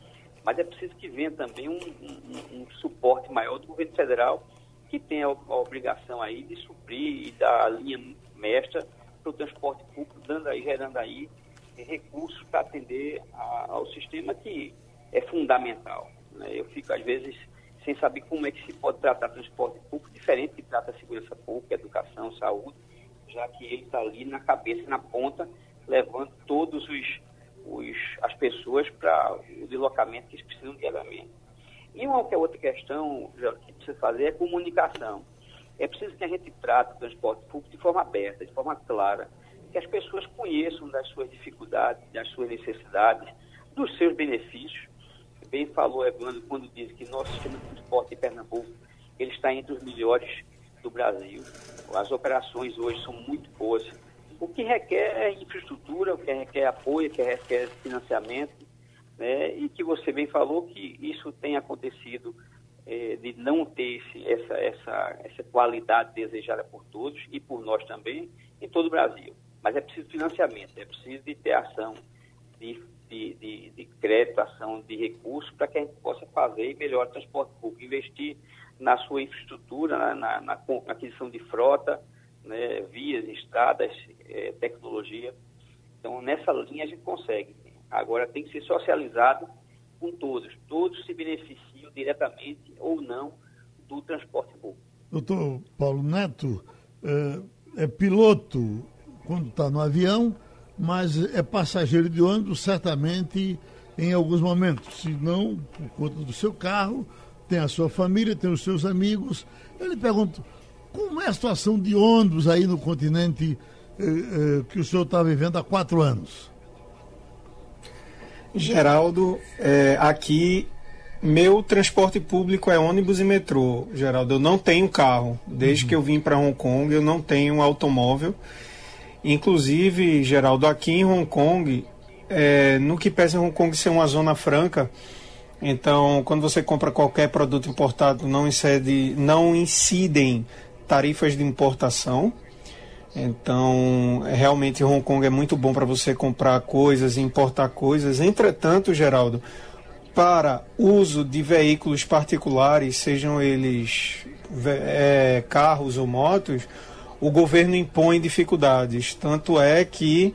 S5: mas é preciso que venha também um, um, um suporte maior do governo federal, que tem a, a, obrigação aí de suprir e dar a linha mestra para o transporte público, dando aí, gerando aí recursos para atender a, ao sistema que é fundamental. Né? Eu fico, às vezes, sem saber como é que se pode tratar transporte público, diferente de trata segurança pública, educação, saúde, já que ele está ali na cabeça, na ponta, levando todos os, os as pessoas para o deslocamento que eles precisam diariamente. E uma outra questão que precisa fazer é comunicação. É preciso que a gente trate o transporte público de forma aberta, de forma clara, que as pessoas conheçam das suas dificuldades, das suas necessidades, dos seus benefícios, bem falou Evandro quando diz que nosso sistema de transporte em Pernambuco ele está entre os melhores do Brasil. As operações hoje são muito boas. O que requer é infraestrutura, o que requer apoio, o que requer financiamento, né? e que você bem falou que isso tem acontecido é, de não ter esse, essa, essa, essa qualidade desejada por todos e por nós também em todo o Brasil. Mas é preciso financiamento, é preciso de ter ação de de, de, de crédito, ação de recursos, para que a gente possa fazer melhorar o transporte público, investir na sua infraestrutura, na, na, na aquisição de frota, né, vias, estradas, é, tecnologia. Então, nessa linha a gente consegue. Agora, tem que ser socializado com todos. Todos se beneficiam diretamente ou não do transporte público.
S4: Doutor Paulo Neto é, é piloto quando está no avião mas é passageiro de ônibus certamente em alguns momentos. Se não, por conta do seu carro, tem a sua família, tem os seus amigos. Eu lhe pergunto, como é a situação de ônibus aí no continente eh, eh, que o senhor está vivendo há quatro anos?
S7: Geraldo, é, aqui meu transporte público é ônibus e metrô, Geraldo. Eu não tenho carro. Desde uhum. que eu vim para Hong Kong, eu não tenho automóvel. Inclusive, Geraldo, aqui em Hong Kong, é, no que pesa Hong Kong ser uma zona franca, então quando você compra qualquer produto importado, não, incide, não incidem tarifas de importação. Então, realmente Hong Kong é muito bom para você comprar coisas importar coisas. Entretanto, Geraldo, para uso de veículos particulares, sejam eles é, carros ou motos, o governo impõe dificuldades. Tanto é que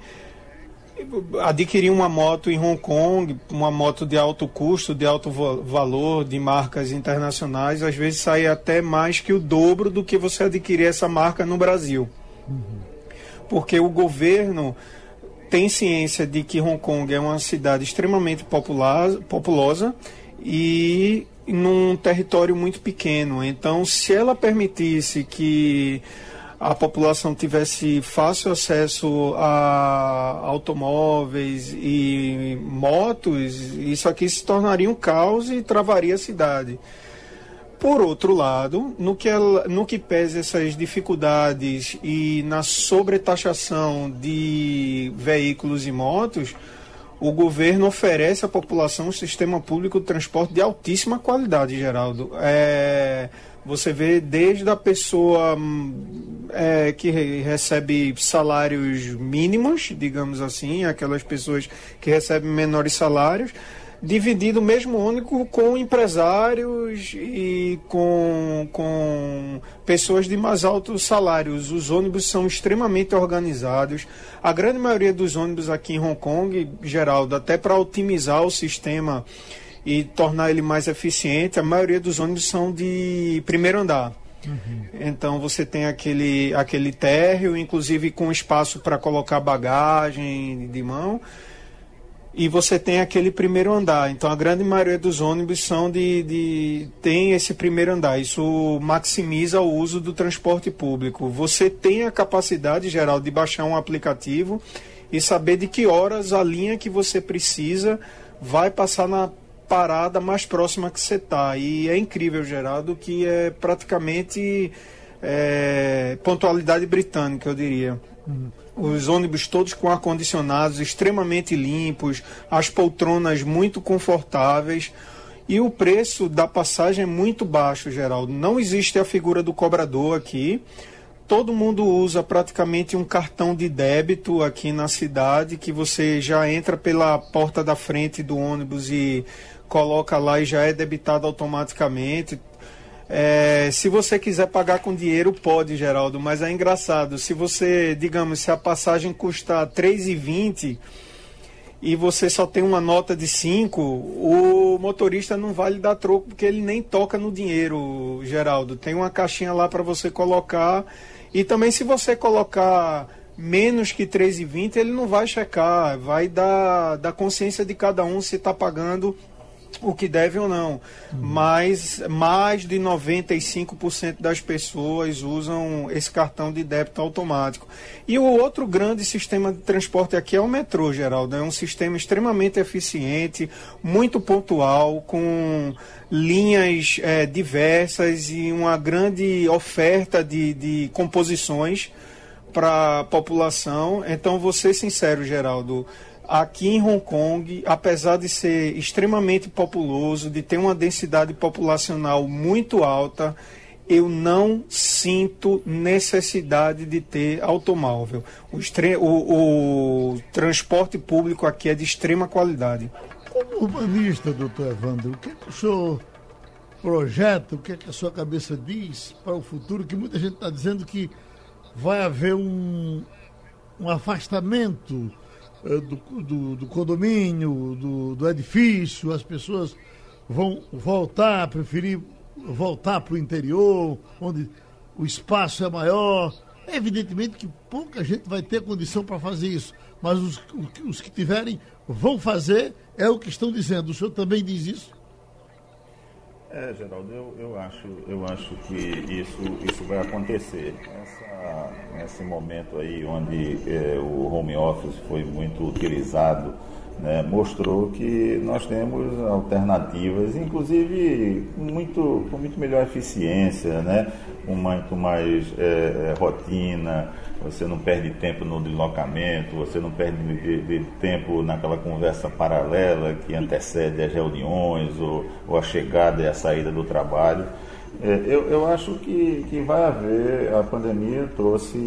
S7: adquirir uma moto em Hong Kong, uma moto de alto custo, de alto valor, de marcas internacionais, às vezes sai até mais que o dobro do que você adquirir essa marca no Brasil. Porque o governo tem ciência de que Hong Kong é uma cidade extremamente popular, populosa e num território muito pequeno. Então, se ela permitisse que a população tivesse fácil acesso a automóveis e motos, isso aqui se tornaria um caos e travaria a cidade. Por outro lado, no que, no que pese essas dificuldades e na sobretaxação de veículos e motos, o governo oferece à população um sistema público de transporte de altíssima qualidade, Geraldo. É, você vê desde a pessoa é, que recebe salários mínimos, digamos assim, aquelas pessoas que recebem menores salários, dividido mesmo único com empresários e com, com pessoas de mais altos salários. Os ônibus são extremamente organizados. A grande maioria dos ônibus aqui em Hong Kong, Geraldo, até para otimizar o sistema e tornar ele mais eficiente, a maioria dos ônibus são de primeiro andar. Uhum. Então você tem aquele, aquele térreo, inclusive com espaço para colocar bagagem de mão e você tem aquele primeiro andar. Então a grande maioria dos ônibus são de, de tem esse primeiro andar. Isso maximiza o uso do transporte público. Você tem a capacidade geral de baixar um aplicativo e saber de que horas a linha que você precisa vai passar na parada mais próxima que você está. E é incrível, Geraldo, que é praticamente é, pontualidade britânica, eu diria. Uhum os ônibus todos com ar-condicionados extremamente limpos, as poltronas muito confortáveis. E o preço da passagem é muito baixo, Geraldo. Não existe a figura do cobrador aqui. Todo mundo usa praticamente um cartão de débito aqui na cidade, que você já entra pela porta da frente do ônibus e coloca lá e já é debitado automaticamente. É, se você quiser pagar com dinheiro, pode, Geraldo, mas é engraçado. Se você, digamos, se a passagem custa R$ 3,20 e você só tem uma nota de 5, o motorista não vai lhe dar troco porque ele nem toca no dinheiro, Geraldo. Tem uma caixinha lá para você colocar. E também se você colocar menos que 3,20, ele não vai checar. Vai dar da consciência de cada um se está pagando o que deve ou não. Uhum. Mas mais de 95% das pessoas usam esse cartão de débito automático. E o outro grande sistema de transporte aqui é o metrô, Geraldo. É um sistema extremamente eficiente, muito pontual, com linhas é, diversas e uma grande oferta de, de composições para a população. Então, vou ser sincero, Geraldo aqui em Hong Kong, apesar de ser extremamente populoso, de ter uma densidade populacional muito alta, eu não sinto necessidade de ter automóvel. O, o, o transporte público aqui é de extrema qualidade.
S4: Como urbanista, doutor Evandro, o que, é que o senhor projeta, o que, é que a sua cabeça diz para o futuro, que muita gente está dizendo que vai haver um, um afastamento do, do, do condomínio, do, do edifício, as pessoas vão voltar, preferir voltar para o interior, onde o espaço é maior. Evidentemente que pouca gente vai ter condição para fazer isso, mas os, os que tiverem vão fazer, é o que estão dizendo. O senhor também diz isso?
S6: É, Geraldo, eu, eu, acho, eu acho que isso, isso vai acontecer. Essa, nesse momento aí onde é, o home office foi muito utilizado, né, mostrou que nós temos alternativas, inclusive muito, com muito melhor eficiência, né, com muito mais é, é rotina, você não perde tempo no deslocamento, você não perde de, de tempo naquela conversa paralela que antecede as reuniões ou, ou a chegada e a saída do trabalho. É, eu, eu acho que, que vai haver, a pandemia trouxe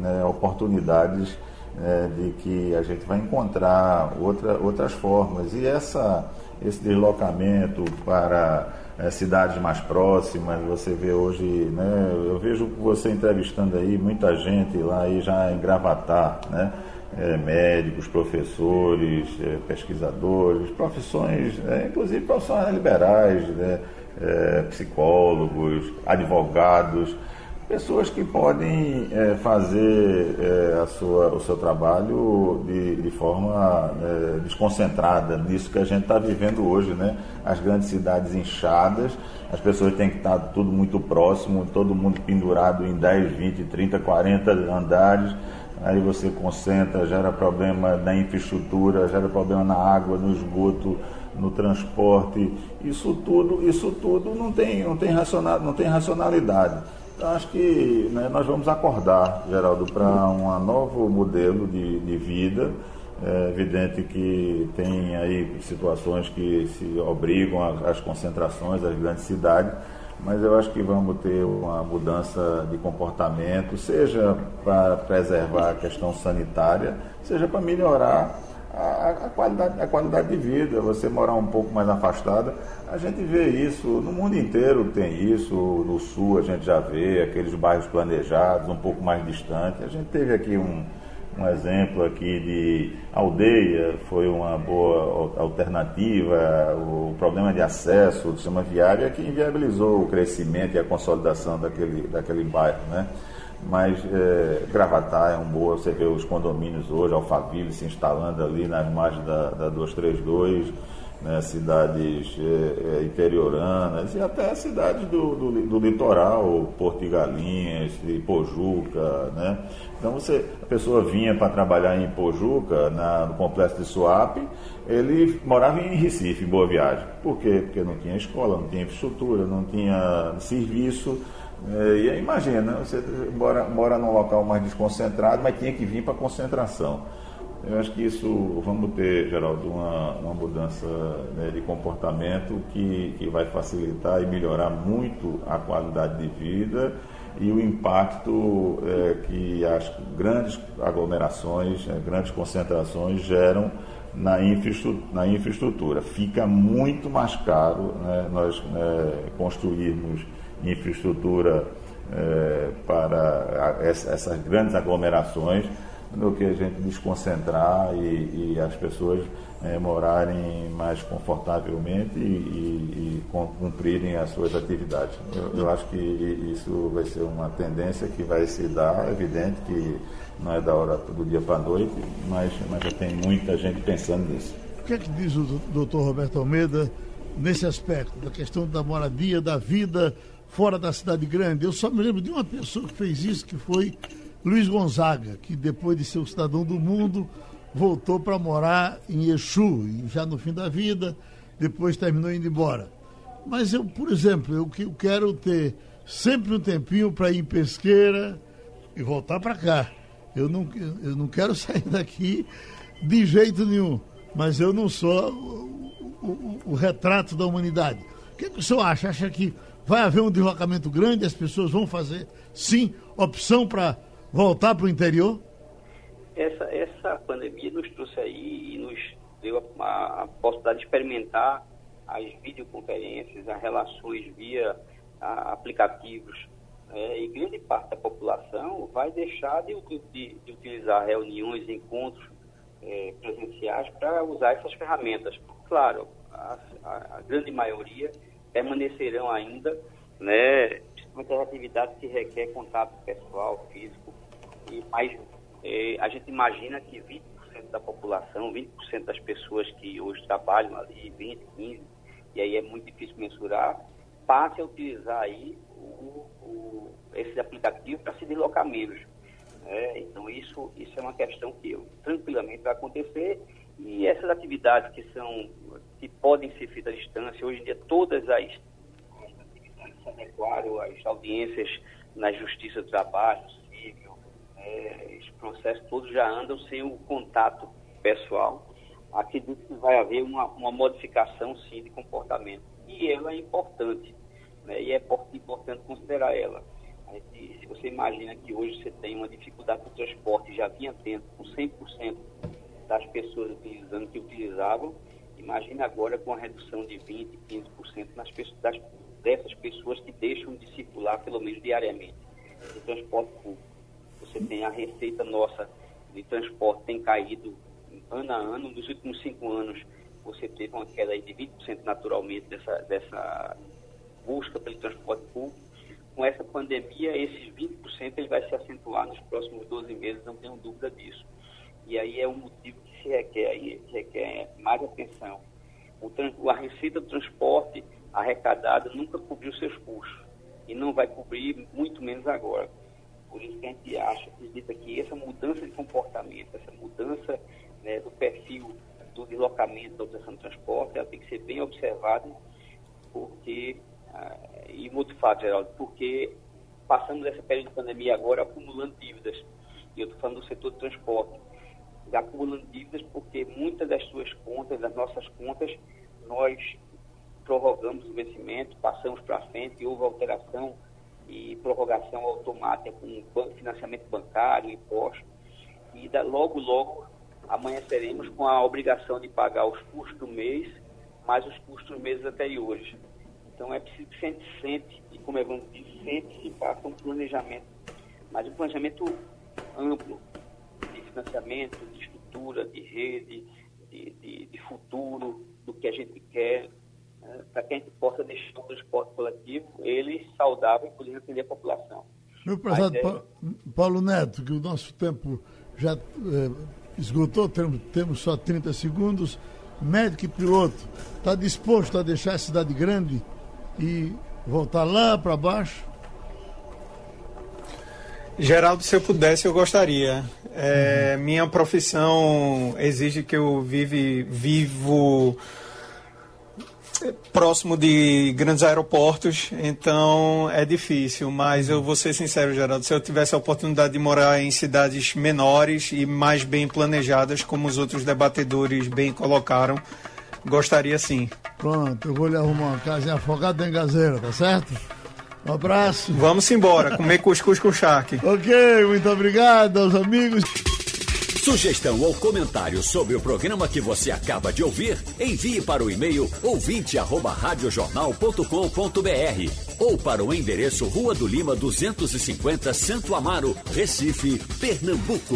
S6: né, oportunidades é, de que a gente vai encontrar outra, outras formas. E essa, esse deslocamento para é, cidades mais próximas, você vê hoje, né, eu vejo você entrevistando aí muita gente lá aí já em Gravatar, né? É, médicos, professores, é, pesquisadores, profissões, é, inclusive profissões liberais, né? É, psicólogos, advogados, pessoas que podem é, fazer é, a sua, o seu trabalho de, de forma é, desconcentrada nisso que a gente está vivendo hoje, né? As grandes cidades inchadas, as pessoas têm que estar tudo muito próximo, todo mundo pendurado em 10, 20, 30, 40 andares. Aí você concentra, gera problema na infraestrutura, gera problema na água, no esgoto, no transporte. Isso tudo, isso tudo não tem, não tem, racional, não tem racionalidade. Acho que né, nós vamos acordar, Geraldo, para um novo modelo de, de vida. É evidente que tem aí situações que se obrigam às concentrações das grandes cidades, mas eu acho que vamos ter uma mudança de comportamento, seja para preservar a questão sanitária, seja para melhorar a, a, qualidade, a qualidade de vida, você morar um pouco mais afastada. A gente vê isso, no mundo inteiro tem isso, no sul a gente já vê, aqueles bairros planejados, um pouco mais distantes. A gente teve aqui um, um exemplo aqui de aldeia, foi uma boa alternativa, o problema de acesso do sistema viário é que inviabilizou o crescimento e a consolidação daquele, daquele bairro, né? Mas é, Gravatar é um boa, você vê os condomínios hoje, Alphaville se instalando ali nas margens da, da 232, né, cidades é, é, interioranas e até cidades do, do, do, litoral, Porto de Galinhas, Pojuca, né? Então você, a pessoa vinha para trabalhar em Pojuca, na, no complexo de Suape, ele morava em Recife, em Boa Viagem. Por quê? Porque não tinha escola, não tinha infraestrutura, não tinha serviço. É, e aí, imagina, você mora, mora num local mais desconcentrado, mas tinha que vir para concentração. Eu acho que isso, vamos ter, Geraldo, uma, uma mudança né, de comportamento que, que vai facilitar e melhorar muito a qualidade de vida e o impacto é, que as grandes aglomerações, né, grandes concentrações geram na infraestrutura, na infraestrutura. Fica muito mais caro né, nós né, construirmos infraestrutura é, para essas grandes aglomerações do que a gente desconcentrar e, e as pessoas é, morarem mais confortavelmente e, e, e, cumprirem as suas atividades. Eu, eu, acho que isso vai ser uma tendência que vai se dar, é evidente que não é da hora do dia para a noite, mas, mas já tem muita gente pensando nisso.
S4: O que é que diz o doutor Roberto Almeida nesse aspecto, da questão da moradia, da vida fora da cidade grande? Eu só me lembro de uma pessoa que fez isso, que foi Luiz Gonzaga, que depois de ser o cidadão do mundo, voltou para morar em Exu, já no fim da vida, depois terminou indo embora. Mas eu, por exemplo, eu, eu quero ter sempre um tempinho para ir em pesqueira e voltar para cá. Eu não, eu não quero sair daqui de jeito nenhum, mas eu não sou o, o, o retrato da humanidade. O que, que o senhor acha? Acha que vai haver um deslocamento grande, as pessoas vão fazer, sim, opção para voltar para o interior?
S5: Essa, essa pandemia nos trouxe aí e nos deu a, a possibilidade de experimentar as videoconferências, as relações via a, aplicativos. É, e grande parte da população vai deixar de, de, de utilizar reuniões, encontros é, presenciais para usar essas ferramentas. Claro, a, a, a, grande maioria permanecerão ainda, né, principalmente as atividades que requer contato pessoal, físico, e mais é, a gente imagina que 20% da população, 20% das pessoas que hoje trabalham ali, 20, 15, e aí é muito difícil mensurar, passe a utilizar aí o, o, esses aplicativos para se deslocar menos. É, então isso, isso é uma questão que tranquilamente vai acontecer e essas atividades que são que podem ser feitas à distância, hoje em dia todas as, as atividades se adequaram às audiências na Justiça do Trabalho, é, os processos todos já andam sem o contato pessoal. Acredito que vai haver uma, uma modificação, sim, de comportamento. E ela é importante, né? e é importante considerar ela. Se você imagina que hoje você tem uma dificuldade de transporte, já vinha tendo com 100% das pessoas utilizando que utilizavam, imagine agora com a redução de 20%, 15% nas pessoas, das, dessas pessoas que deixam de circular pelo menos diariamente no transporte público você tem a receita nossa de transporte tem caído ano a ano. Nos últimos cinco anos, você teve uma queda de 20% naturalmente dessa, dessa busca pelo transporte público. Com essa pandemia, esses 20% ele vai se acentuar nos próximos 12 meses, não tenho dúvida disso. E aí é um motivo que requer, que requer mais atenção. O, a receita do transporte arrecadada nunca cobriu seus custos e não vai cobrir muito menos agora. Por isso que a gente acha, acredita que essa mudança de comportamento, essa mudança né, do perfil do deslocamento da utilização do transporte, ela tem que ser bem observada, porque, ah, e muito fato, Geraldo, porque passamos essa período de pandemia agora acumulando dívidas, e eu estou falando do setor de transporte, acumulando dívidas porque muitas das suas contas, das nossas contas, nós prorrogamos o vencimento, passamos para frente, houve alteração e prorrogação automática com financiamento bancário, imposto. E da, logo, logo amanheceremos com a obrigação de pagar os custos do mês, mais os custos dos meses anteriores. Então é preciso que a gente sente, e como é dizer, sente e faça um planejamento, mas um planejamento amplo financiamento, de estrutura, de rede, de, de, de futuro, do que a gente quer, né, para que a gente possa deixar o transporte coletivo, ele saudável e poder atender a população.
S4: Meu prezado é... Paulo Neto, que o nosso tempo já eh, esgotou, temos, temos só 30 segundos. Médico e piloto, está disposto a deixar a cidade grande e voltar lá para baixo?
S7: Geraldo, se eu pudesse, eu gostaria. É, uhum. Minha profissão exige que eu vive, vivo próximo de grandes aeroportos, então é difícil. Mas eu vou ser sincero, Geraldo, se eu tivesse a oportunidade de morar em cidades menores e mais bem planejadas, como os outros debatedores bem colocaram, gostaria sim.
S4: Pronto, eu vou lhe arrumar uma casa em Afogado em Gazeira, tá certo? Um abraço.
S7: Vamos embora, comer cuscuz com charque.
S4: ok, muito obrigado aos amigos.
S3: Sugestão ou comentário sobre o programa que você acaba de ouvir, envie para o e-mail ouvinte@radiojornal.com.br ou para o endereço Rua do Lima 250, Santo Amaro, Recife, Pernambuco.